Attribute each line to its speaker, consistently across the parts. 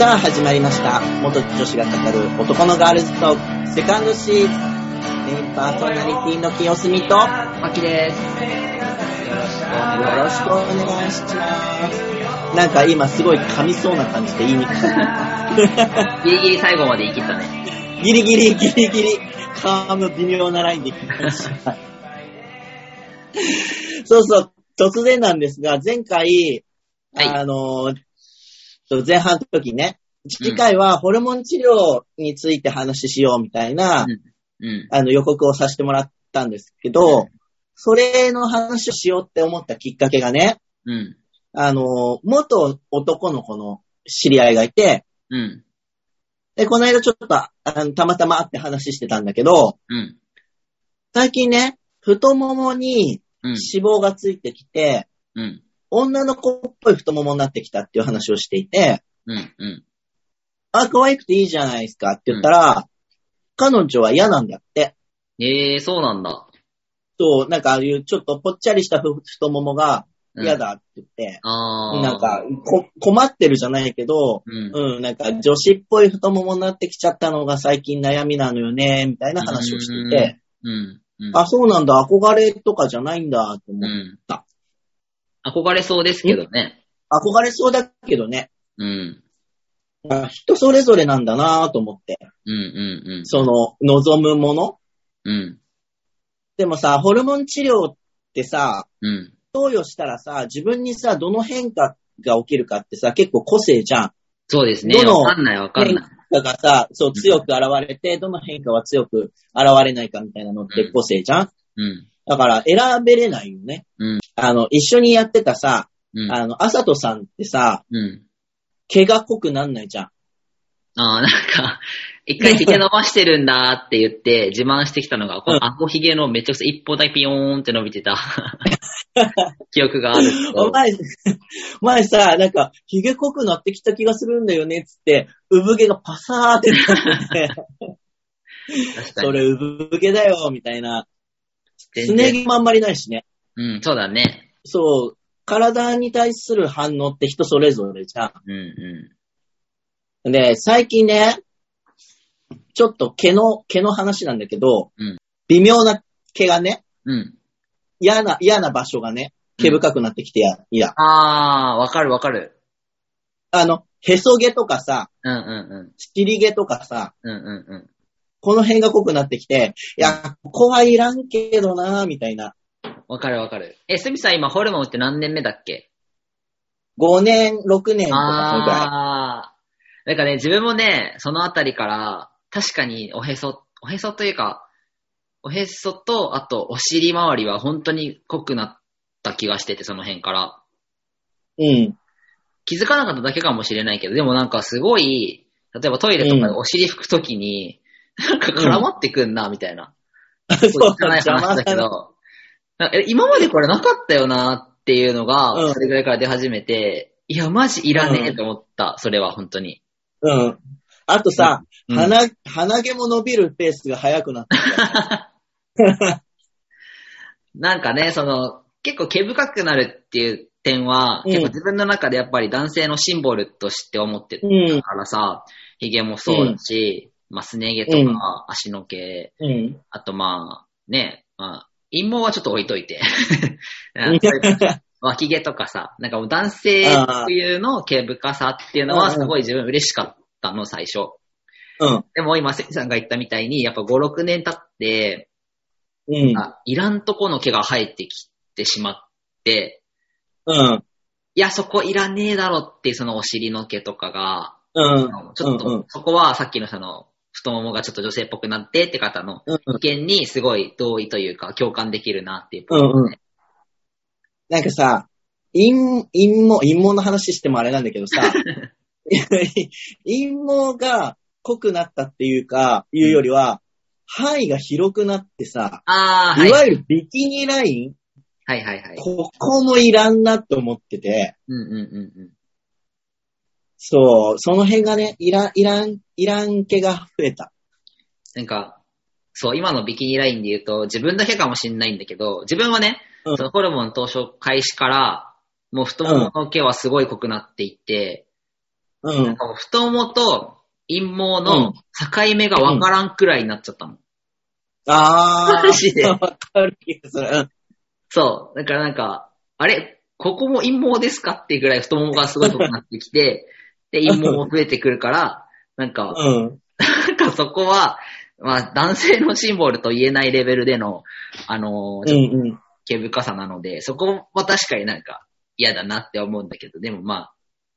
Speaker 1: さあ始まりました。元女子が語る男のガールズトークセカンドシーズン。メインパーソナリティの清澄とよ
Speaker 2: あきです。
Speaker 1: ろしくお願いします。なんか今すごい噛みそうな感じで言いにくい。
Speaker 2: ギリギリ最後まで言い切ったね。
Speaker 1: ギリギリギリギリ、噛む微妙なラインで聞きました。そうそう、突然なんですが、前回、
Speaker 2: はい
Speaker 1: あの、前半の時ね、次回はホルモン治療について話しようみたいな、
Speaker 2: うん。
Speaker 1: あの予告をさせてもらったんですけど、それの話をしようって思ったきっかけがね、
Speaker 2: うん。
Speaker 1: あの、元男の子の知り合いがいて、
Speaker 2: うん。
Speaker 1: で、この間ちょっと、あのたまたま会って話してたんだけど、
Speaker 2: うん。
Speaker 1: 最近ね、太ももに
Speaker 2: うん。
Speaker 1: 脂肪がついてきて、
Speaker 2: うん。
Speaker 1: 女の子っぽい太ももになってきたっていう話をしていて、
Speaker 2: うん。うん。
Speaker 1: あ、可愛くていいじゃないですかって言ったら、彼女は嫌なんだって。
Speaker 2: ええー、そうなんだ。
Speaker 1: そう、なんかああいうちょっとぽっちゃりしたふ太ももが
Speaker 2: うん
Speaker 1: 嫌。だって言って、
Speaker 2: あー。
Speaker 1: なんかこ困ってるじゃないけど、
Speaker 2: うん。
Speaker 1: うん、なんか女子っぽい太ももになってきちゃったのが最近悩みなのよね、みたいな話をしていて、
Speaker 2: うん。うん。
Speaker 1: あ、そうなんだ、憧れとかじゃないんだって思う。
Speaker 2: うん。
Speaker 1: た
Speaker 2: 憧れそうですけどね。
Speaker 1: 憧れそうだけどね、
Speaker 2: うん。
Speaker 1: あ人それぞれなんだなと思って、
Speaker 2: うん。うん。うん。
Speaker 1: その望むもの。
Speaker 2: うん。
Speaker 1: でもさ、ホルモン治療ってさ、
Speaker 2: うん。
Speaker 1: 投与したらさ、自分にさ、どの変化が起きるかってさ、結構個性じゃん。
Speaker 2: そうですね。
Speaker 1: どの
Speaker 2: わかんないわかんない。
Speaker 1: だからさ、そう強く現れて、どの変化は強く現れないかみたいなのって個性じゃん。
Speaker 2: うん。
Speaker 1: だから選べれないよね。
Speaker 2: うん。
Speaker 1: あの、一緒にやってたさ、
Speaker 2: うん。
Speaker 1: あの、あさとさんってさ、
Speaker 2: うん。
Speaker 1: 毛が濃くなんないじゃん。
Speaker 2: あー、なんか、一回髭伸ばしてるんだって言って自慢してきたのが、この顎髭のめちゃくちゃ一方だけピヨーンって伸びてた 記憶があるけど。
Speaker 1: お前、前さ、なんか、髭濃くなってきた気がするんだよね、つって、産毛がパサーってなって。それ産毛だよ、みたいな。
Speaker 2: 全
Speaker 1: すね
Speaker 2: 然
Speaker 1: 毛もあんまりないしね。
Speaker 2: うん、そうだね。
Speaker 1: そう、体に対する反応って人それぞれじゃ
Speaker 2: うん、う
Speaker 1: ん。で、最近ね、ちょっと毛の、毛の話なんだけど、
Speaker 2: うん
Speaker 1: 微妙な毛がね、
Speaker 2: ん。うん。
Speaker 1: 嫌な、嫌な場所がね、毛深くなってきてや、いや。
Speaker 2: あー、わかるわかる。
Speaker 1: あの、へそ毛とかさ、
Speaker 2: うん、うん、
Speaker 1: 尻毛とかさ、
Speaker 2: うん。うん、うん、うん。
Speaker 1: この辺が濃くなってきて、いや、ここはいらんけどなみたいな。
Speaker 2: わかるわかる。え、すみさん今ホルモンって何年目だっけ
Speaker 1: ？5年、6年とか、そのくらい。
Speaker 2: あー。なんかね、自分もね、そのあたりから、確かにおへそ、おへそというか、おへそと、あとお尻周りは本当に濃くなった気がしてて、その辺から。
Speaker 1: うん。
Speaker 2: 気づかなかっただけかもしれないけど、でもなんかすごい、例えばトイレとかでお尻拭くときに、なんか絡まってくんな、みたいな。
Speaker 1: そう
Speaker 2: 汚い話だけ。ど、今までこれなかったよなっていうのが、
Speaker 1: うん
Speaker 2: それぐらいから出始めて、いや、マジいらねえと思った、それは本当に。
Speaker 1: うん。あとさ、
Speaker 2: うん
Speaker 1: 鼻、鼻毛も伸びるペースが速くなった。
Speaker 2: なんかね、その、結構毛深くなるっていう点は、
Speaker 1: うん
Speaker 2: 結構自分の中でやっぱり男性のシンボルとして思ってる
Speaker 1: うん。
Speaker 2: からさ、髭もそうだし、まあ、すね毛と
Speaker 1: うん
Speaker 2: か足の毛、
Speaker 1: うん。
Speaker 2: あとまあ、ね、まあ、陰毛はちょっと置いといて。
Speaker 1: うん
Speaker 2: 脇毛とかさ、なんかもう男性特有の毛深さっていうのはすごい自分嬉しかったの、最初。
Speaker 1: うん。
Speaker 2: でも今、セミさんが言ったみたいに、やっぱ5、6年経って、
Speaker 1: うん。
Speaker 2: あいらんとこの毛が生えてきてしまって、
Speaker 1: うん。
Speaker 2: いや、そこいらねえだろっていうそのお尻の毛とかが、
Speaker 1: うん。
Speaker 2: ちょっと、
Speaker 1: うん
Speaker 2: そこはさっきのその、太ももがちょっと女性っぽくなってって方の
Speaker 1: うん。
Speaker 2: 意見にすごい同意というか共感できるなっていう。
Speaker 1: うんうんなんかさ、陰、陰毛、陰毛の話してもあれなんだけどさ、陰毛が濃くなったっていうか、いうよりは、範囲が広くなってさ、
Speaker 2: ああ、はいい。
Speaker 1: わゆるビキニライン、
Speaker 2: はいはいはい。
Speaker 1: ここもいらんなって思ってて、
Speaker 2: うんうんうんうん。
Speaker 1: そう、その辺がね、いらん、いらん、いらん毛が増えた。
Speaker 2: なんか、そう、今のビキニラインで言うと、自分だけかもしんないんだけど、自分はね、
Speaker 1: うん
Speaker 2: そのホルモン当初開始から、もう太ももの毛はすごい濃くなっていって、
Speaker 1: うん
Speaker 2: なん。か太ももと陰毛の境目がわからんくらいになっちゃったの。
Speaker 1: あー。
Speaker 2: マジで
Speaker 1: わかる気がする。うん
Speaker 2: そう。だからなんか、あれ？ここも陰毛ですか？っていうぐらい太ももがすごい太くなってきて、で、陰毛も増えてくるから、なんか、
Speaker 1: うん。
Speaker 2: なんかそこは、まあ男性のシンボルと言えないレベルでの、あのー
Speaker 1: うんうん。
Speaker 2: 毛深さなので、そこは確かになんか嫌だなって思うんだけど、でもまあ、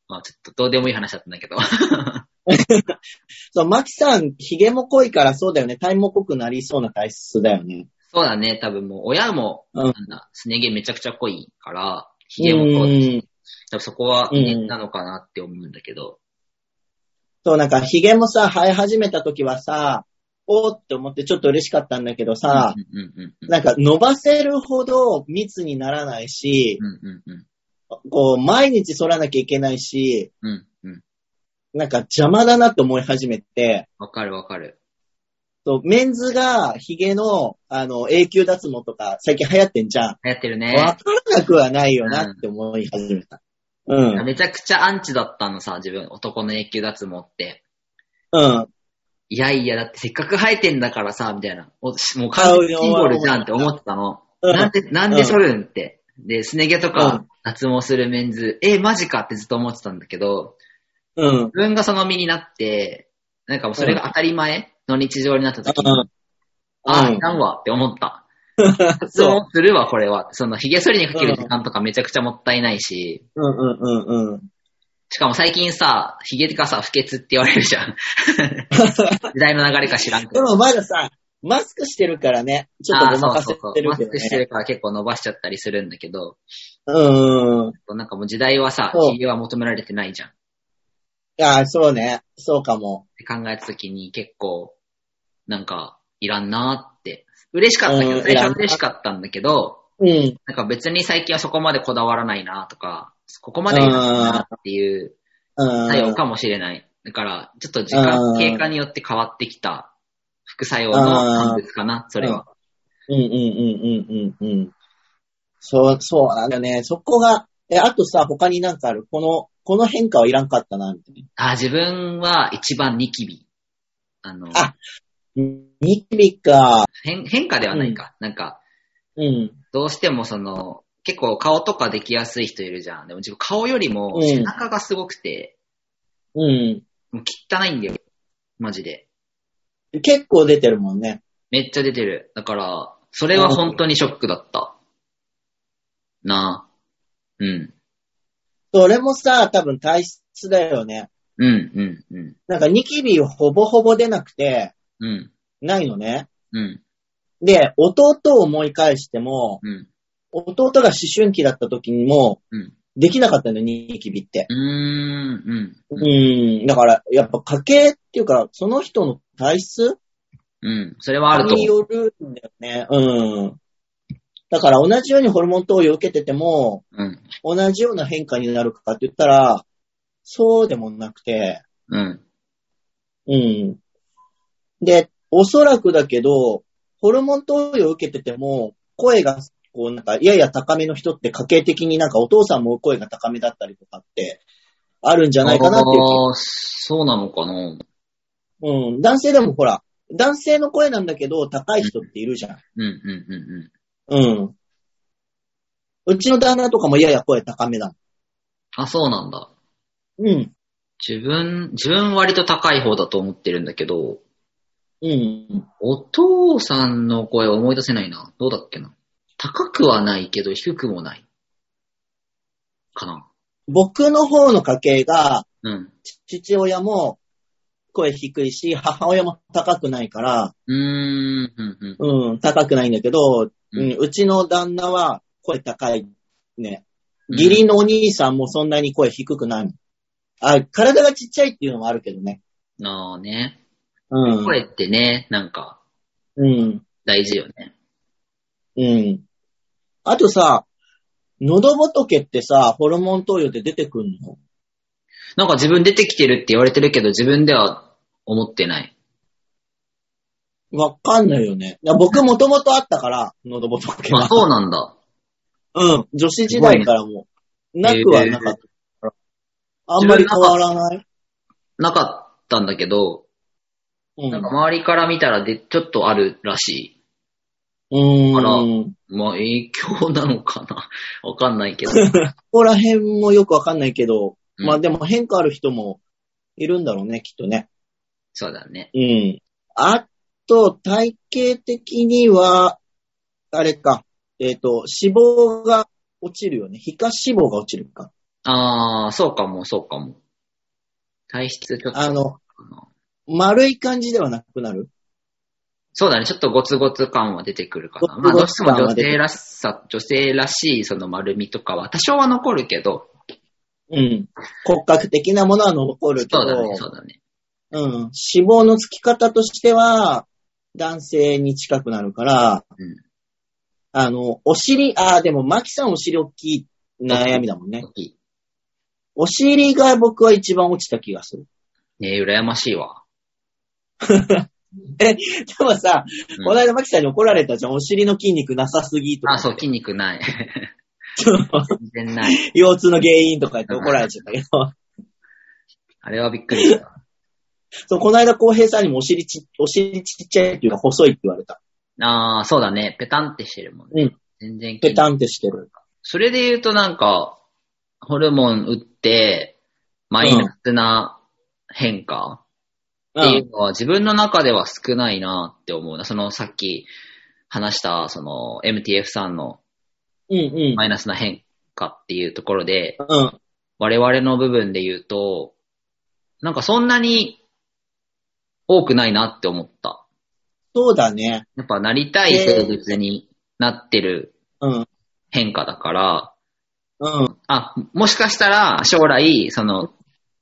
Speaker 2: まあちょっとどうでもいい話だったんだけど。
Speaker 1: そう、マキさん、髭も濃いからそうだよね。体も濃くなりそうな体質だよね。
Speaker 2: そうだね、多分もう親も、
Speaker 1: うん
Speaker 2: すね毛めちゃくちゃ濃いから、髭も濃い。そこはなのかなって思うんだけど。
Speaker 1: そう、なんか、髭もさ、生え始めた時はさ、おーって思ってちょっと嬉しかったんだけどさ、
Speaker 2: うんうんうんうん。
Speaker 1: なんか伸ばせるほど密にならないし、
Speaker 2: うんうんうん。
Speaker 1: こう、毎日剃らなきゃいけないし、
Speaker 2: うんうん。
Speaker 1: なんか邪魔だなと思い始めて、
Speaker 2: わかるわかる。
Speaker 1: そうメンズが髭の、あの、永久脱毛とか最近流行ってんじゃん。
Speaker 2: 流行ってる
Speaker 1: わ
Speaker 2: ね。
Speaker 1: からなくはないよなって思い始めた。うん。
Speaker 2: めちゃくちゃアンチだったのさ、自分、男の永久脱毛って。
Speaker 1: うん。
Speaker 2: いやいや、だってせっかく生えてんだからさ、みたいな。おもう完全にシンボルじゃんって思ってたの。
Speaker 1: うん
Speaker 2: なんで、なんで剃るんって。で、すね毛と
Speaker 1: う
Speaker 2: か
Speaker 1: ん
Speaker 2: 脱毛するメンズ、え、マジかってずっと思ってたんだけど、
Speaker 1: うん。
Speaker 2: 自分がその身になって、なんかもうそれが当たり前の日常になった時に、
Speaker 1: うん
Speaker 2: あいらんわって思った。脱毛するわ、これは。その、髭剃りにかける時間とかめちゃくちゃもったいないし、
Speaker 1: うんうんうんうん。
Speaker 2: しかも最近さ、髭がさ、不潔って言われるじゃん。時代の流れか知らんけど。
Speaker 1: でもまださ、マスクしてるからね、ちょっとごまかせ
Speaker 2: そうそうそう。
Speaker 1: てるけど
Speaker 2: マスクしてる
Speaker 1: ね。
Speaker 2: から結構伸ばしちゃったりするんだけど、
Speaker 1: うん。い
Speaker 2: なんかもう時代はさ、
Speaker 1: そう
Speaker 2: 髭は求められてないじゃん。っ
Speaker 1: や、そうね。そうかも。
Speaker 2: て考えた時に結構、なんか、いらんなーって。嬉しかったけど、
Speaker 1: うん
Speaker 2: 最初は嬉しかったんだけど、
Speaker 1: うん。
Speaker 2: なんか別に最近はそこまでこだわらないなとか、ここまでいいなっていう
Speaker 1: うん。
Speaker 2: 作用かもしれない。だから、ちょっと時間経過によって変わってきた副作用の産物かな、それは。
Speaker 1: うんうんうんうんうんうん。そう、そうなんだよね。そこが、え、あとさ、他になんかある？この、この変化はいらんかったな、みたい
Speaker 2: あ、自分は一番ニキビ。あの、
Speaker 1: あな。ニキビか。
Speaker 2: 変変化ではないか。なんか、
Speaker 1: うん。
Speaker 2: どうしてもその、結構顔とかできやすい人いるじゃん。でも自分顔よりも
Speaker 1: うん
Speaker 2: 背中がすごくて、
Speaker 1: うん。
Speaker 2: もう汚いんだよ。マジで。
Speaker 1: 結構出てるもんね。
Speaker 2: めっちゃ出てる。だから、それは本当にショックだった。なあ。うん。
Speaker 1: それもさ、多分体質だよね。
Speaker 2: うん、うん、うん。
Speaker 1: なんかニキビほぼほぼ出なくて、
Speaker 2: うん、
Speaker 1: ないのね。
Speaker 2: うん、
Speaker 1: で、弟を思い返しても、
Speaker 2: うん。
Speaker 1: 弟が思春期だった時にも、
Speaker 2: うん
Speaker 1: できなかったんだよ、ニキビって。
Speaker 2: うーん、うん。
Speaker 1: うん。だから、やっぱ家系っていうか、その人の体質
Speaker 2: うん。それはあると
Speaker 1: に。よるんだよね。うん。だから同じようにホルモン投与を受けてても、
Speaker 2: うん。
Speaker 1: 同じような変化になるかって言ったら、そうでもなくて、
Speaker 2: うん。
Speaker 1: うん。で、おそらくだけど、ホルモン投与を受けてても、声が、こうなんか、やや高めの人って家系的になんかお父さんも声が高めだったりとかって、あるんじゃないかなっていう気
Speaker 2: ああ、そうなのかな。
Speaker 1: うん。男性でもほら、男性の声なんだけど、高い人っているじゃん。
Speaker 2: うん、うん、うん、うん。
Speaker 1: うん。うちの旦那とかもやや声高めだ。
Speaker 2: あ、そうなんだ。
Speaker 1: うん。
Speaker 2: 自分、自分割と高い方だと思ってるんだけど、
Speaker 1: うん。
Speaker 2: お父さんの声思い出せないな。どうだっけな。高くはないけど低くもない。かな。
Speaker 1: 僕の方の家系が、
Speaker 2: うん。
Speaker 1: 父親も声低いし、母親も高くないから、
Speaker 2: うーん、うん、うん。
Speaker 1: うん、高くないんだけど、うん、うちの旦那は声高いね。義理のお兄さんもそんなに声低くないもん。あ、体がちっちゃいっていうのもあるけどね。
Speaker 2: ああね。
Speaker 1: うん。
Speaker 2: 声ってね、なんか、
Speaker 1: うん。
Speaker 2: 大事よね。
Speaker 1: うん。あとさ、喉仏ってさ、ホルモン投与で出てくんの？
Speaker 2: なんか自分出てきてるって言われてるけど、自分では思ってない。
Speaker 1: わかんないよね。いや僕もともとあったから、喉仏
Speaker 2: まあ
Speaker 1: は。
Speaker 2: そうなんだ。
Speaker 1: うん。女子時代からも、なくはなかったから。あんまり変わらない？
Speaker 2: なかったんだけど、
Speaker 1: うん。
Speaker 2: なんか周りから見たらで、ちょっとあるらし
Speaker 1: うーん。
Speaker 2: あら
Speaker 1: こ
Speaker 2: い。まあ影響なのかな？わかんないけど。
Speaker 1: こら辺もよくわかんないけど、
Speaker 2: うん
Speaker 1: まあでも変化ある人もいるんだろうね、きっとね。
Speaker 2: そうだね。
Speaker 1: うん。あと、体型的には、あれか、えっ、と、脂肪が落ちるよね。皮下脂肪が落ちるか。
Speaker 2: ああ、そうかも、そうかも。体質ちょっと。
Speaker 1: あの、丸い感じではなくなる？
Speaker 2: そうだね、ちょっとゴツゴツ感は出てくるかな。まあ、どうしても女性らしさ、女性らしいその丸みとかは多少は残るけど、
Speaker 1: うん。骨格的なものは残るけど、
Speaker 2: そうだね、そうだね。
Speaker 1: うん。脂肪のつき方としては、男性に近くなるから、
Speaker 2: うん
Speaker 1: あの、お尻、ああ、でも、マキさんお尻大きい悩みだもんね。お尻が僕は一番落ちた気がする。
Speaker 2: ねえ、羨ましいわ。
Speaker 1: でもさ、
Speaker 2: うん
Speaker 1: この間マキさんに怒られたじゃん。お尻の筋肉なさすぎとか。
Speaker 2: あ、そう、筋肉ない。全然ない。
Speaker 1: 腰痛の原因とか言って怒られちゃったけど。
Speaker 2: あれはびっくりした。
Speaker 1: そう、この間浩平さんにもお尻ち、お尻ちっちゃいっていうか細いって言われた。
Speaker 2: ああ、そうだね。ペタンってしてるもんね。
Speaker 1: うん。
Speaker 2: 全然
Speaker 1: ペタンってしてる。
Speaker 2: それで言うとなんか、ホルモン打って、マイナスな変化っていうのは自分の中では少ないなって思うな。そのさっき話した、その MTF さんの
Speaker 1: うんうん。
Speaker 2: マイナスな変化っていうところで、
Speaker 1: うん。
Speaker 2: 我々の部分で言うと、なんかそんなに多くないなって思った。
Speaker 1: そうだね。
Speaker 2: やっぱなりたい生物になってる
Speaker 1: うん。
Speaker 2: 変化だから、
Speaker 1: うん。
Speaker 2: あ、もしかしたら将来、その、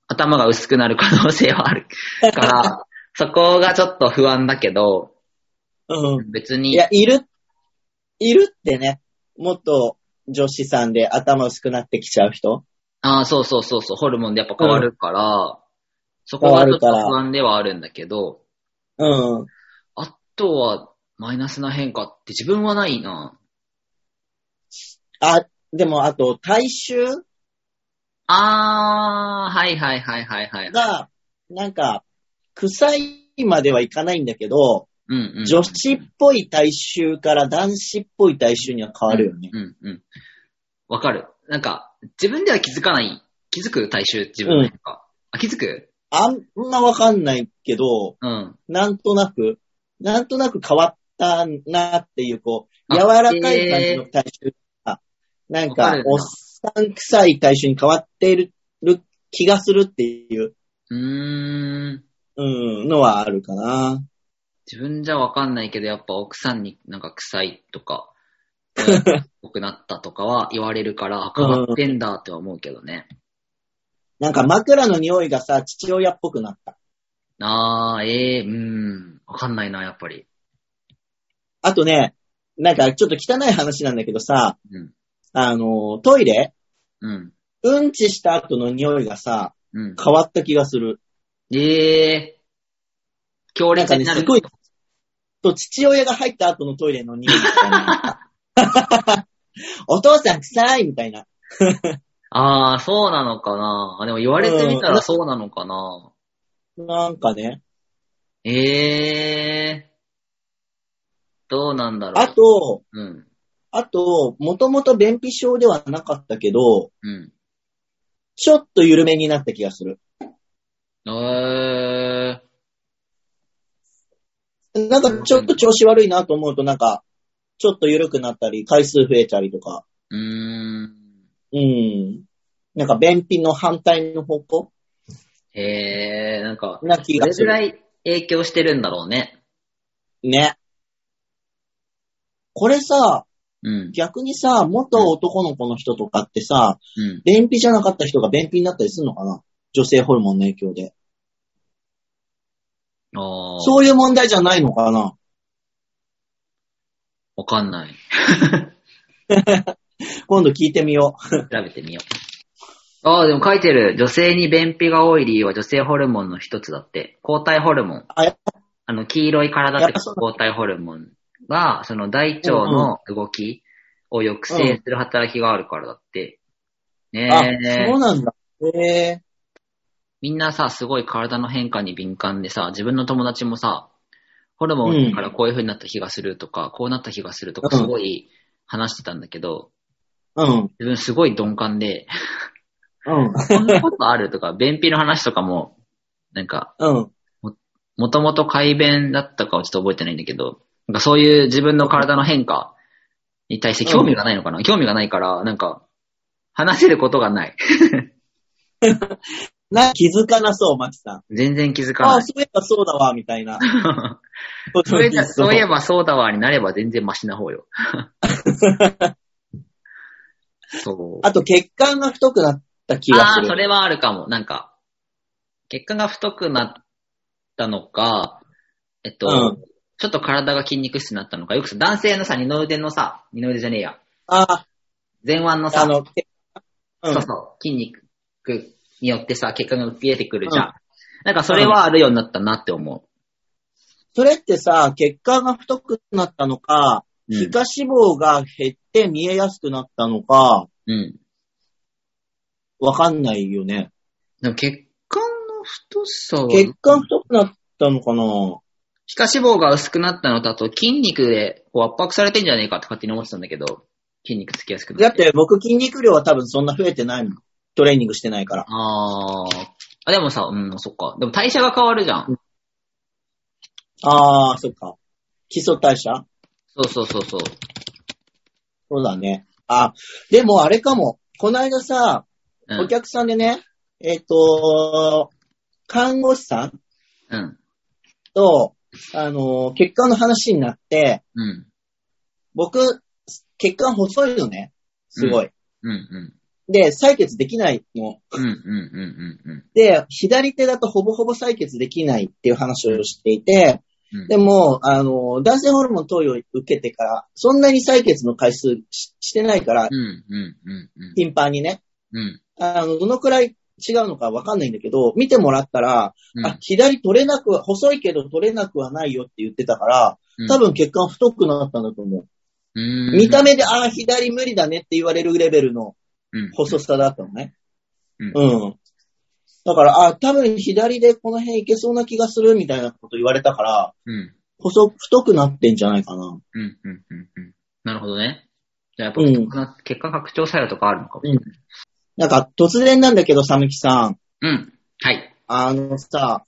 Speaker 2: 頭が薄くなる可能性はあるから、そこがちょっと不安だけど、
Speaker 1: うん。
Speaker 2: 別に、
Speaker 1: いや、いる、いるってね。もっと女子さんで頭薄くなってきちゃう人。
Speaker 2: あそうそうそうそう、ホルモンでやっぱ変わるから、そこがちょっと不安ではあるんだけど、
Speaker 1: うん。
Speaker 2: あとはマイナスな変化って自分はないな。
Speaker 1: あ、でもあと、体臭
Speaker 2: あー、はいはいはいはいはい。
Speaker 1: が、なんか、臭いまではいかないんだけど、
Speaker 2: うんうん。
Speaker 1: 女子っぽい体臭から男子っぽい体臭には変わるよね。
Speaker 2: うんうん。わかる。なんか、自分では気づかない。気づく体臭自分の変化。あ、気づく？
Speaker 1: あんまわかんないけど、
Speaker 2: うん。
Speaker 1: なんとなく、なんとなく変わったなっていう、こう、
Speaker 2: あ
Speaker 1: 柔らかい感じの体臭が、なん
Speaker 2: わかる、な
Speaker 1: かおっさん臭い体臭に変わっている気がするっていう、
Speaker 2: うーん。
Speaker 1: うん、のはあるかな。
Speaker 2: 自分じゃわかんないけど、やっぱ奥さんになんか臭いとか、濃くなったとかは言われるから、あ変わってんだって思うけどね。
Speaker 1: なんか枕の匂いがさ、父親っぽくなった。
Speaker 2: あー、ええー、うーん。わかんないな、やっぱり。
Speaker 1: あとね、なんかちょっと汚い話なんだけどさ、
Speaker 2: うん。
Speaker 1: あの、トイレ？
Speaker 2: うん。
Speaker 1: うんちした後の匂いがさ、
Speaker 2: うん。
Speaker 1: 変わった気がする。
Speaker 2: ええー。強
Speaker 1: なんかね。すごい、と父親が入った後のトイレの匂いみたいな。お父さん臭いみたいな。
Speaker 2: あー、そうなのかな。あでも言われてみたらそうなのかな。
Speaker 1: なんかね。
Speaker 2: ええー。どうなんだろう。
Speaker 1: あと、
Speaker 2: うん。
Speaker 1: あと、もともと便秘症ではなかったけど、
Speaker 2: うん。
Speaker 1: ちょっと緩めになった気がする。
Speaker 2: えー。
Speaker 1: なんかちょっと調子悪いなと思うとなんか、ちょっと緩くなったり、回数増えたりとか。
Speaker 2: うーん。
Speaker 1: うん。なんか便秘の反対の方向？
Speaker 2: へえ、なんか、
Speaker 1: な気がする。
Speaker 2: どれぐらい影響してるんだろうね。
Speaker 1: ね。これさ、
Speaker 2: うん。
Speaker 1: 逆にさ、元男の子の人とかってさ、
Speaker 2: うん。
Speaker 1: 便秘じゃなかった人が便秘になったりするのかな？女性ホルモンの影響で。
Speaker 2: ああ、
Speaker 1: そういう問題じゃないのかな？
Speaker 2: わかんない。
Speaker 1: 今度聞いてみよう。
Speaker 2: 調べてみよう。ああ、でも書いてる。女性に便秘が多い理由は女性ホルモンの一つだって。抗体ホルモン。
Speaker 1: あ、
Speaker 2: あの、黄色い体って抗体ホルモンが、その大腸の動きを抑制する働きがあるからだって。
Speaker 1: あ、
Speaker 2: ねえ。
Speaker 1: そうなんだ。へえ
Speaker 2: みんなさ、すごい体の変化に敏感でさ、自分の友達もさ、ホルモンからこういう風になった気がするとか、こうなった気がするとか、
Speaker 1: うん
Speaker 2: すごい話してたんだけど、
Speaker 1: うん。
Speaker 2: 自分すごい鈍感で、
Speaker 1: うん。
Speaker 2: こんなことあるとか、便秘の話とかも、なんか、
Speaker 1: うん。
Speaker 2: もともと改便だったかはちょっと覚えてないんだけど、なんかそういう自分の体の変化に対して興味がないのかな、興味がないから、なんか、話せることがない。
Speaker 1: な、気づかなそう、マキさん。
Speaker 2: 全然気づか
Speaker 1: ああ、
Speaker 2: ない。
Speaker 1: そういえばそうだわ、みたいな。
Speaker 2: そういえばそうだわになれば全然マシな方よ。そう。
Speaker 1: あと、血管が太くなった気が
Speaker 2: ああー、
Speaker 1: する。
Speaker 2: それはあるかも。なんか、血管が太くなったのか、えっと、
Speaker 1: うん
Speaker 2: ちょっと体が筋肉質になったのか、よくさ、男性のさ、二の腕のさ、二の腕じゃねえや、
Speaker 1: あ
Speaker 2: 前腕の
Speaker 1: あ、
Speaker 2: さ、
Speaker 1: あの、血うん
Speaker 2: そうそう、筋肉によってさ、血管が浮き出てくるじゃん。
Speaker 1: うん
Speaker 2: なんかそれはあるようになったなって思
Speaker 1: それってさ、血管が太くなったのか、
Speaker 2: う。
Speaker 1: 皮下脂肪が減って見えやすくなったのか、
Speaker 2: うん。うん。
Speaker 1: わかんないよね。
Speaker 2: でも血管の太さは、
Speaker 1: 血管太くなったのかな？
Speaker 2: 皮下脂肪が薄くなったのだと筋肉でこう圧迫されてんじゃねえかって勝手に思ってたんだけど、筋肉つきやすくなっ。
Speaker 1: だってて僕筋肉量は多分そんな増えてないもん。トレーニングしてないから。
Speaker 2: あー。あ、でもさ、うん、そっか。でも代謝が変わるじゃん。
Speaker 1: ああ、そっか。基礎代謝？
Speaker 2: そうそうそうそう。
Speaker 1: そうだね。あ、でもあれかも。この間さ、
Speaker 2: うん。
Speaker 1: お客さんでね、えっ、と、看護師さん
Speaker 2: うん。
Speaker 1: と、あの、血管の話になって、
Speaker 2: うん。
Speaker 1: 僕、血管細いのね。すごい。
Speaker 2: うん。うん。
Speaker 1: で、採血できないの。
Speaker 2: うん。うん。うん。うん。
Speaker 1: で、左手だとほぼほぼ採血できないっていう話をしていて、
Speaker 2: うん。
Speaker 1: でも、あの、男性ホルモン投与を受けてから、そんなに採血の回数ししてないから
Speaker 2: う、ん。うん。うん。
Speaker 1: 頻繁にね、
Speaker 2: うん。
Speaker 1: あの、どのくらい違うのかわかんないんだけど、見てもらったら、
Speaker 2: うん。
Speaker 1: あ、左取れなくは、細いけど取れなくはないよって言ってたから、多分血管太くなったんだと思う。
Speaker 2: うん、
Speaker 1: 見た目で、ああ、左無理だねって言われるレベルの
Speaker 2: うん、
Speaker 1: 細さだったのね。
Speaker 2: うん
Speaker 1: うん。だから、あ、多分左でこの辺いけそうな気がするみたいなこと言われたから、
Speaker 2: うん。
Speaker 1: 細、太くなってんじゃないかな。
Speaker 2: うん。うん。うん。うん。なるほどね。じゃあやっぱ
Speaker 1: うん
Speaker 2: 太くな、血管拡張作用とかあるのかも。
Speaker 1: うんなんか、突然なんだけど、さむきさん。
Speaker 2: うん。はい。
Speaker 1: あのさ、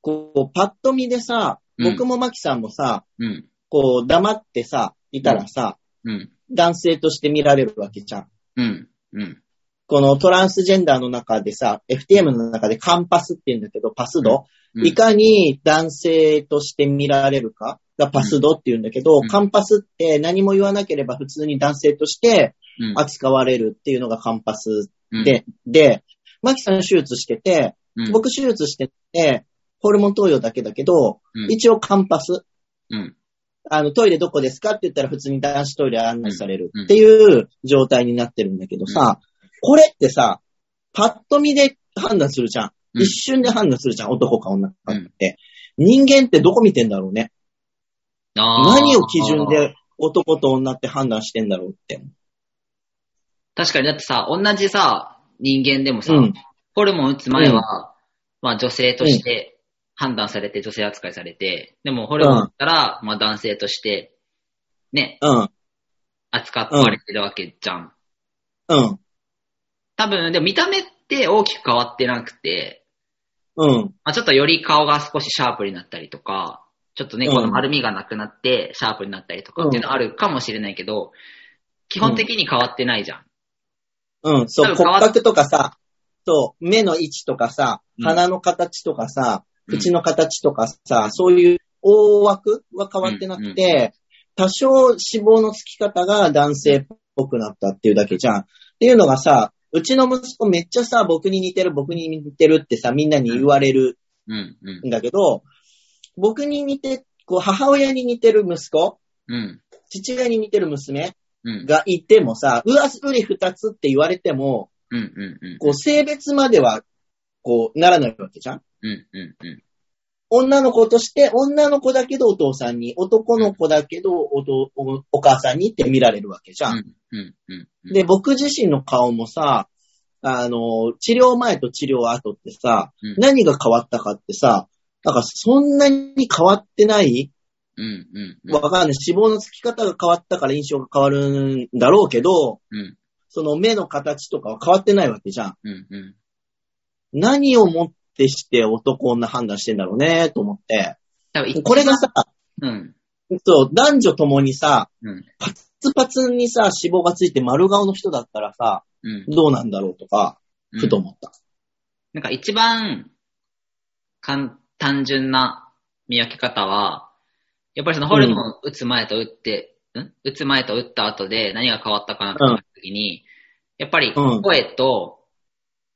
Speaker 1: こう、パッと見でさ、
Speaker 2: うん
Speaker 1: 僕もマキさんもさ、
Speaker 2: うん。
Speaker 1: こう、黙ってさ、いたらさ、
Speaker 2: うん。
Speaker 1: 男性として見られるわけじゃん。
Speaker 2: うん。うん。
Speaker 1: このトランスジェンダーの中でさ、FTM の中でカンパスって言うんだけど、パス度、
Speaker 2: うん。
Speaker 1: いかに男性として見られるか？がパス度って言うんだけど、
Speaker 2: うん。
Speaker 1: カンパスって何も言わなければ普通に男性として
Speaker 2: うん。
Speaker 1: 扱われるっていうのがカンパス
Speaker 2: うん、
Speaker 1: で、で、マキさん手術してて、
Speaker 2: うん、
Speaker 1: 僕手術してて、ホルモン投与だけだけど、
Speaker 2: うん、
Speaker 1: 一応カンパス、
Speaker 2: うん。
Speaker 1: あの、トイレどこですか？って言ったら普通に男子トイレ案内される
Speaker 2: うん。
Speaker 1: っていう状態になってるんだけどさ、これってさ、パッと見で判断するじゃん。
Speaker 2: うん
Speaker 1: 一瞬で判断するじゃん、男か女かって。人間ってどこ見てんだろうね。何を基準で男と女って判断してんだろうって。
Speaker 2: 確かに、だってさ、同じさ、人間でもさ、
Speaker 1: うん。
Speaker 2: ホルモン打つ前は、まあ女性として判断されて女性扱いされて、でもホルモン打ったら、まあ男性として、ね、
Speaker 1: うん。
Speaker 2: 扱われてるわけじゃん。
Speaker 1: うん。
Speaker 2: 多分、でも見た目って大きく変わってなくて、
Speaker 1: うん。
Speaker 2: まあちょっとより顔が少しシャープになったりとか、ちょっとね、
Speaker 1: うん
Speaker 2: この丸みがなくなって、シャープになったりとかっていうのあるかもしれないけど、基本的に変わってないじゃん。
Speaker 1: うん。そう、骨格とかさ、そう、目の位置とかさ、
Speaker 2: うん
Speaker 1: 鼻の形とかさ、
Speaker 2: うん
Speaker 1: 口の形とかさ、そういう大枠は変わってなくて、多少脂肪のつき方が男性っぽくなったっていうだけじゃん。っていうのがさ、うちの息子めっちゃさ、僕に似てる、僕に似てるってさ、みんなに言われる
Speaker 2: うん、うん。
Speaker 1: んだけど、僕に似て、こう、母親に似てる息子、
Speaker 2: うん、
Speaker 1: 父親に似てる娘
Speaker 2: うん、
Speaker 1: がいてもさ、うわ、うり二つって言われても、
Speaker 2: うん、うん、うん、
Speaker 1: こう、性別までは、こう、ならないわけじゃん。
Speaker 2: うん、うん、うん。
Speaker 1: 女の子として、女の子だけどお父さんに、男の子だけどおとおお母さんにって見られるわけじゃん。
Speaker 2: うん、うん、うん。
Speaker 1: で、僕自身の顔もさ、あの、治療前と治療後ってさ、
Speaker 2: うん
Speaker 1: 何が変わったかってさ、なんかそんなに変わってない？
Speaker 2: うん、うん、うん。
Speaker 1: わかんない。脂肪のつき方が変わったから印象が変わるんだろうけど、
Speaker 2: うん、
Speaker 1: その目の形とかは変わってないわけじゃん。
Speaker 2: うん、うん。
Speaker 1: 何をもってして男女判断してんだろうね、と思って。これがさ、
Speaker 2: うん、
Speaker 1: そう、男女ともにさ、
Speaker 2: うん、
Speaker 1: パツパツにさ、脂肪がついて丸顔の人だったらさ、
Speaker 2: うん。
Speaker 1: どうなんだろうとか、
Speaker 2: うん。
Speaker 1: ふと思った。
Speaker 2: なんか一番、かん、単純な見分け方は、やっぱりそのホルモン打つ前と打って、ん？打つ前と打った後で何が変わったかなって考えた時に、やっぱり
Speaker 1: うん。
Speaker 2: 声と、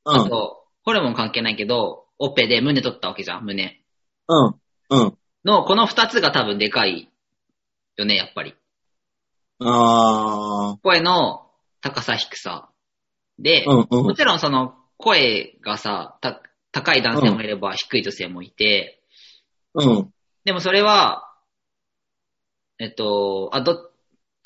Speaker 1: うん、
Speaker 2: あと、ホルモン関係ないけど、オペで胸取ったわけじゃん、胸。
Speaker 1: うん、うん。
Speaker 2: の、この二つが多分でかいよね、やっぱり。
Speaker 1: あ
Speaker 2: 声の高さ低さ。で、
Speaker 1: ー、うん、うん。
Speaker 2: もちろんその声がさ、た高い男性もいれば低い女性もいて、
Speaker 1: うん、
Speaker 2: でもそれは、えっと、あ、ど、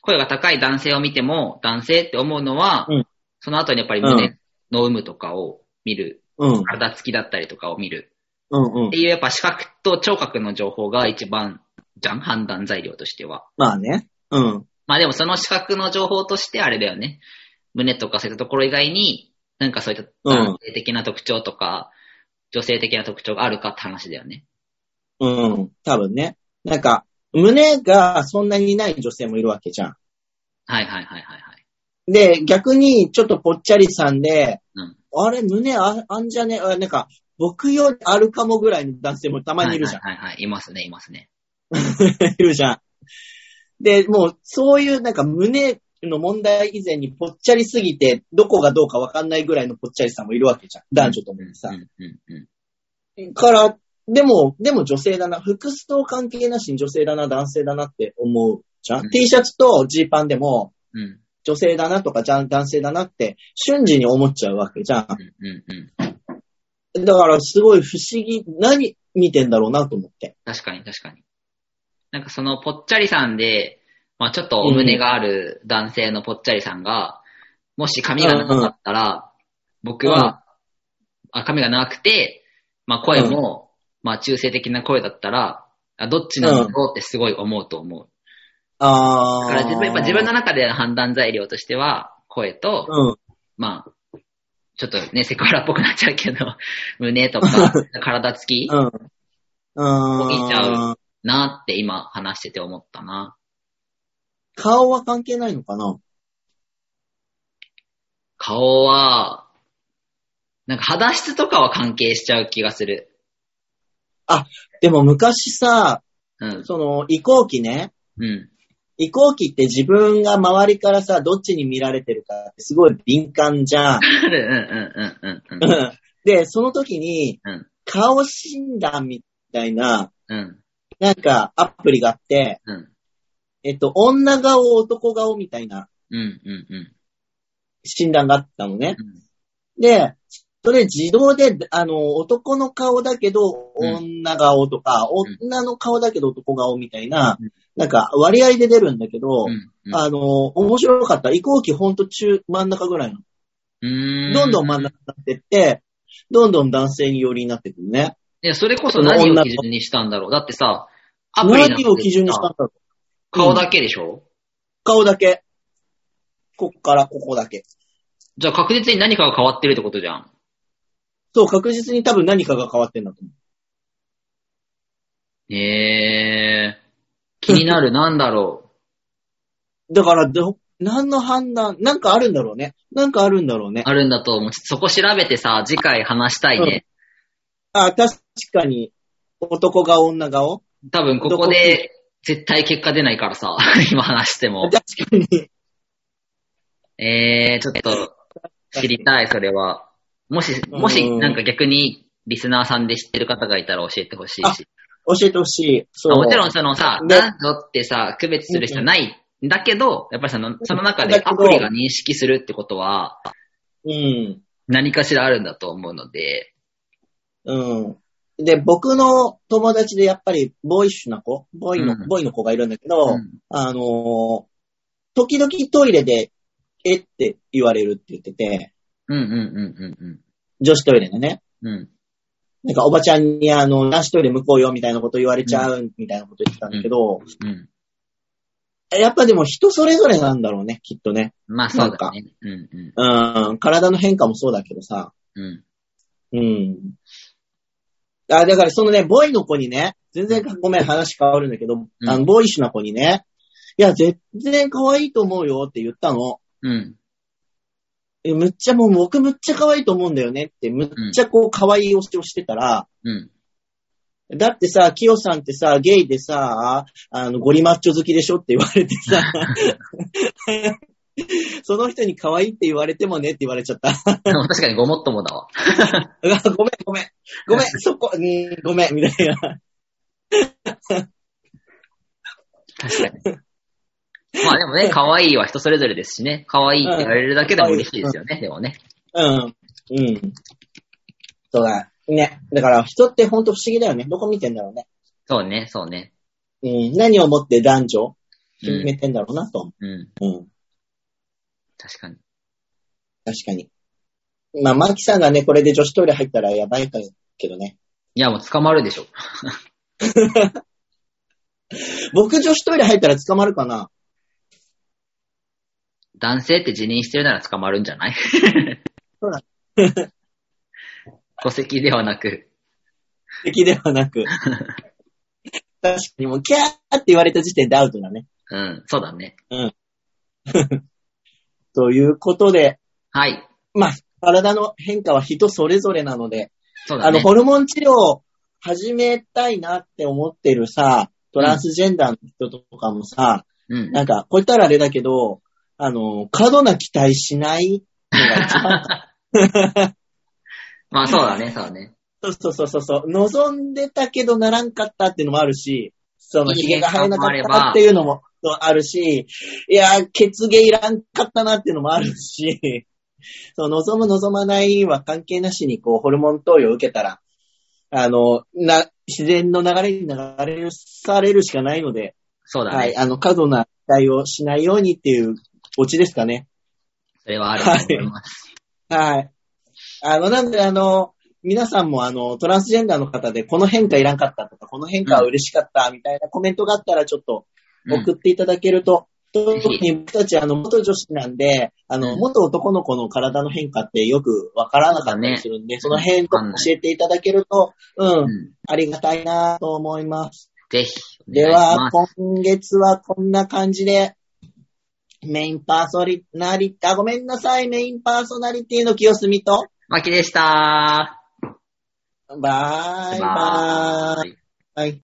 Speaker 2: 声が高い男性を見ても男性って思うのは、
Speaker 1: うん
Speaker 2: その後にやっぱり胸の有無とかを見る、
Speaker 1: うん、
Speaker 2: 体つきだったりとかを見る。
Speaker 1: うん、うん
Speaker 2: って。いうやっぱ視覚と聴覚の情報が一番じゃん、判断材料としては。
Speaker 1: まあね。うん、
Speaker 2: まあでもその視覚の情報としてあれだよね。胸とかそういったところ以外に、なんかそういった男性的な特徴とか、女性的な特徴があるかって話だよね。
Speaker 1: うん。多分ね。なんか、胸がそんなにない女性もいるわけじゃん。
Speaker 2: はいはいはいはいはい。
Speaker 1: で、逆にちょっとぽっちゃりさんで、
Speaker 2: うん。
Speaker 1: あれ、胸ああんじゃね？あなんか、僕よりあるかもぐらいの男性もたまにいるじゃん。
Speaker 2: はいはいはい、はい。いますね、いますね。
Speaker 1: いるじゃん。で、もう、そういうなんか胸の問題以前にぽっちゃりすぎて、どこがどうかわかんないぐらいのぽっちゃりさんもいるわけじゃん。男女ともにさ
Speaker 2: う。んうんうん。
Speaker 1: から、でも、でも女性だな。服装関係なしに女性だな、男性だなって思うじゃん。
Speaker 2: うん
Speaker 1: T シャツとジーパンでも、
Speaker 2: うん
Speaker 1: 女性だなとかじゃん男性だなって瞬時に思っちゃうわけじゃん。
Speaker 2: うんうんうん。
Speaker 1: だからすごい不思議、何見てんだろうなと思って。
Speaker 2: 確かに確かに。なんかそのぽっちゃりさんで、まあちょっとお胸がある男性のぽっちゃりさんが、もし髪が長かったら、僕は、あ髪が長くて、まあ声も、まあ中性的な声だったら、あどっちなんだろうってすごい思うと思う。
Speaker 1: あー。
Speaker 2: だから自分、やっぱ自分の中での判断材料としては、声と、
Speaker 1: うん。
Speaker 2: まあ、ちょっとね、セクハラっぽくなっちゃうけど、胸とか、体つき
Speaker 1: うん。うん。
Speaker 2: 見ちゃうなって今話してて思ったな。
Speaker 1: 顔は関係ないのかな？
Speaker 2: 顔は、なんか肌質とかは関係しちゃう気がする。
Speaker 1: でも昔さ、
Speaker 2: うん。
Speaker 1: その移行期ね、
Speaker 2: うん。
Speaker 1: 移行期って自分が周りからさ、どっちに見られてるかってすごい敏感じゃん。で、その時に
Speaker 2: うん、
Speaker 1: 顔診断みたいな、
Speaker 2: うん。
Speaker 1: なんかアプリがあって、
Speaker 2: うん。
Speaker 1: えっと、女顔、男顔みたいな。診断があったのね。
Speaker 2: うん
Speaker 1: で、それ自動で、あの、男の顔だけど、
Speaker 2: うん
Speaker 1: 女顔とか、
Speaker 2: ん
Speaker 1: 女の顔だけど男顔みたいな、
Speaker 2: うん
Speaker 1: なんか割合で出るんだけど、
Speaker 2: うんうん
Speaker 1: あの、面白かった。移行期ほんと中、真ん中ぐらいの。
Speaker 2: うーん。
Speaker 1: どんどん真ん中になってって、どんどん男性に寄りになってくるね。
Speaker 2: いや、それこそ何を基準にしたんだろう。だってさ、アプリ
Speaker 1: 何を基準にしたんだろう
Speaker 2: 顔だけでしょ、
Speaker 1: 顔だけ。こっからここだけ。
Speaker 2: じゃあ確実に何かが変わってるってことじゃん。
Speaker 1: そう、確実に多分何かが変わってんだと思
Speaker 2: へえー。気になる、なんだろ
Speaker 1: う。だから、ど、何の判断、なんかあるんだろうね。なんかあるんだろうね
Speaker 2: う。。あるんだと思う。そこ調べてさ、次回話したいね。
Speaker 1: あ、確かに、男顔、女顔？
Speaker 2: 多分ここで絶対結果出ないからさ、今話しても。
Speaker 1: 確かに。
Speaker 2: えー、ちょっと知りたい、それは。もし、もし
Speaker 1: うん
Speaker 2: なんか逆にリスナーさんで知ってる方がいたら教えてほしいし。
Speaker 1: 教えてほしい。そう。
Speaker 2: もちろんそのさ、
Speaker 1: ね
Speaker 2: 男女ってさ、区別する人はないんだけど、やっぱりその、その中でアプリが認識するってことは、
Speaker 1: うん。
Speaker 2: 何かしらあるんだと思うので、
Speaker 1: うん。で、僕の友達でやっぱりボーイッシュな子、ボーイの、
Speaker 2: うん
Speaker 1: ボーイの子がいるんだけど、
Speaker 2: うん
Speaker 1: あのー時々トイレで、えって言われるって言ってて、
Speaker 2: うんうんうんうん
Speaker 1: 女子トイレでね。
Speaker 2: うん。うん。
Speaker 1: なんかおばちゃんにあの、男子トイレ向こうよみたいなこと言われちゃうみたいなこと言ってたんだけど、
Speaker 2: うん。
Speaker 1: やっぱでも人それぞれなんだろうね、きっとね。
Speaker 2: まあそうだね。うんうん。
Speaker 1: うん、体の変化もそうだけどさ。
Speaker 2: うん。
Speaker 1: うん。あ、だからそのね、ボーイの子にね、全然ごめん話変わるんだけど、
Speaker 2: うん
Speaker 1: あの、ボーイッシュな子にね、いや、全然可愛いと思うよって言ったの。
Speaker 2: うん。
Speaker 1: え、むっちゃもう僕むっちゃ可愛いと思うんだよねって、むっちゃこう可愛い推しをしてたら、
Speaker 2: うん。
Speaker 1: だってさ、キヨさんってさ、ゲイでさ、あの、ゴリマッチョ好きでしょって言われてさ、その人に可愛いって言われてもねって言われちゃった。
Speaker 2: 確かにごもっともだわ
Speaker 1: ごめん、ごめん。ごめん、そこ、うん、ごめん、みたいな。
Speaker 2: 確かに。まあでもね、可愛いは人それぞれですしね。可愛いって言われるだけでも嬉しいですよね、でもね。
Speaker 1: うん。うん。そうだ。ね。だから人ってほんと不思議だよね。どこ見てんだろうね。
Speaker 2: そうね、そうね。
Speaker 1: うん。何をもって男女
Speaker 2: うん。
Speaker 1: 決めてんだろうなと思
Speaker 2: うん。
Speaker 1: う。うん。
Speaker 2: 確かに。
Speaker 1: 確かに。まあ、マキさんがね、これで女子トイレ入ったらやばいかけどね。
Speaker 2: いや、もう捕まるでしょ。
Speaker 1: 僕女子トイレ入ったら捕まるかな
Speaker 2: 男性って自認してるなら捕まるんじゃない？
Speaker 1: そうだ
Speaker 2: 戸籍ではなく。
Speaker 1: 敵ではなく。確かにもう、キャーって言われた時点でアウトだね。
Speaker 2: うん、そうだね。
Speaker 1: ということで、
Speaker 2: はい。
Speaker 1: まあ、体の変化は人それぞれなので、あの、
Speaker 2: そうだね。
Speaker 1: ホルモン治療を始めたいなって思ってるさ、トランスジェンダーの人とかもさ、
Speaker 2: うん。
Speaker 1: なんか、こう言ったらあれだけど、あの、過度な期待しないのが一番
Speaker 2: まあそうだね、そうだね。
Speaker 1: そうそうそうそう。望んでたけどならんかったっていうのもあるし、その髭が生えなかったっていうのもあるし、いや、血毛いらんかったなっていうのもあるし、そう望む望まないは関係なしにこうホルモン投与を受けたら、あの、な、自然の流れに流れされるしかないので、
Speaker 2: そうだね。
Speaker 1: はい、あの、過度な期待をしないようにっていうオチですかね。
Speaker 2: それはあると思います。
Speaker 1: はい。あの、なんで、あの、皆さんもあの、トランスジェンダーの方で、この変化いらんかったとか、この変化は嬉しかったみたいなコメントがあったら、ちょっと
Speaker 2: うん
Speaker 1: 送っていただけると、特に僕たち、あの、元女子なんで、あの、
Speaker 2: うん
Speaker 1: 元男の子の体の変化ってよくわからなかったりするんで、そ,、
Speaker 2: そうだね
Speaker 1: の辺とか教えていただけると、うん、
Speaker 2: うん。
Speaker 1: ありがたいなと思います。
Speaker 2: ぜひ、お
Speaker 1: では。今月はこんな感じで、メインパーソナリティ、あ、ごめんなさい、メインパーソナリティの清澄と、
Speaker 2: マキでした
Speaker 1: バイバーイ。
Speaker 2: バイ。
Speaker 1: はい。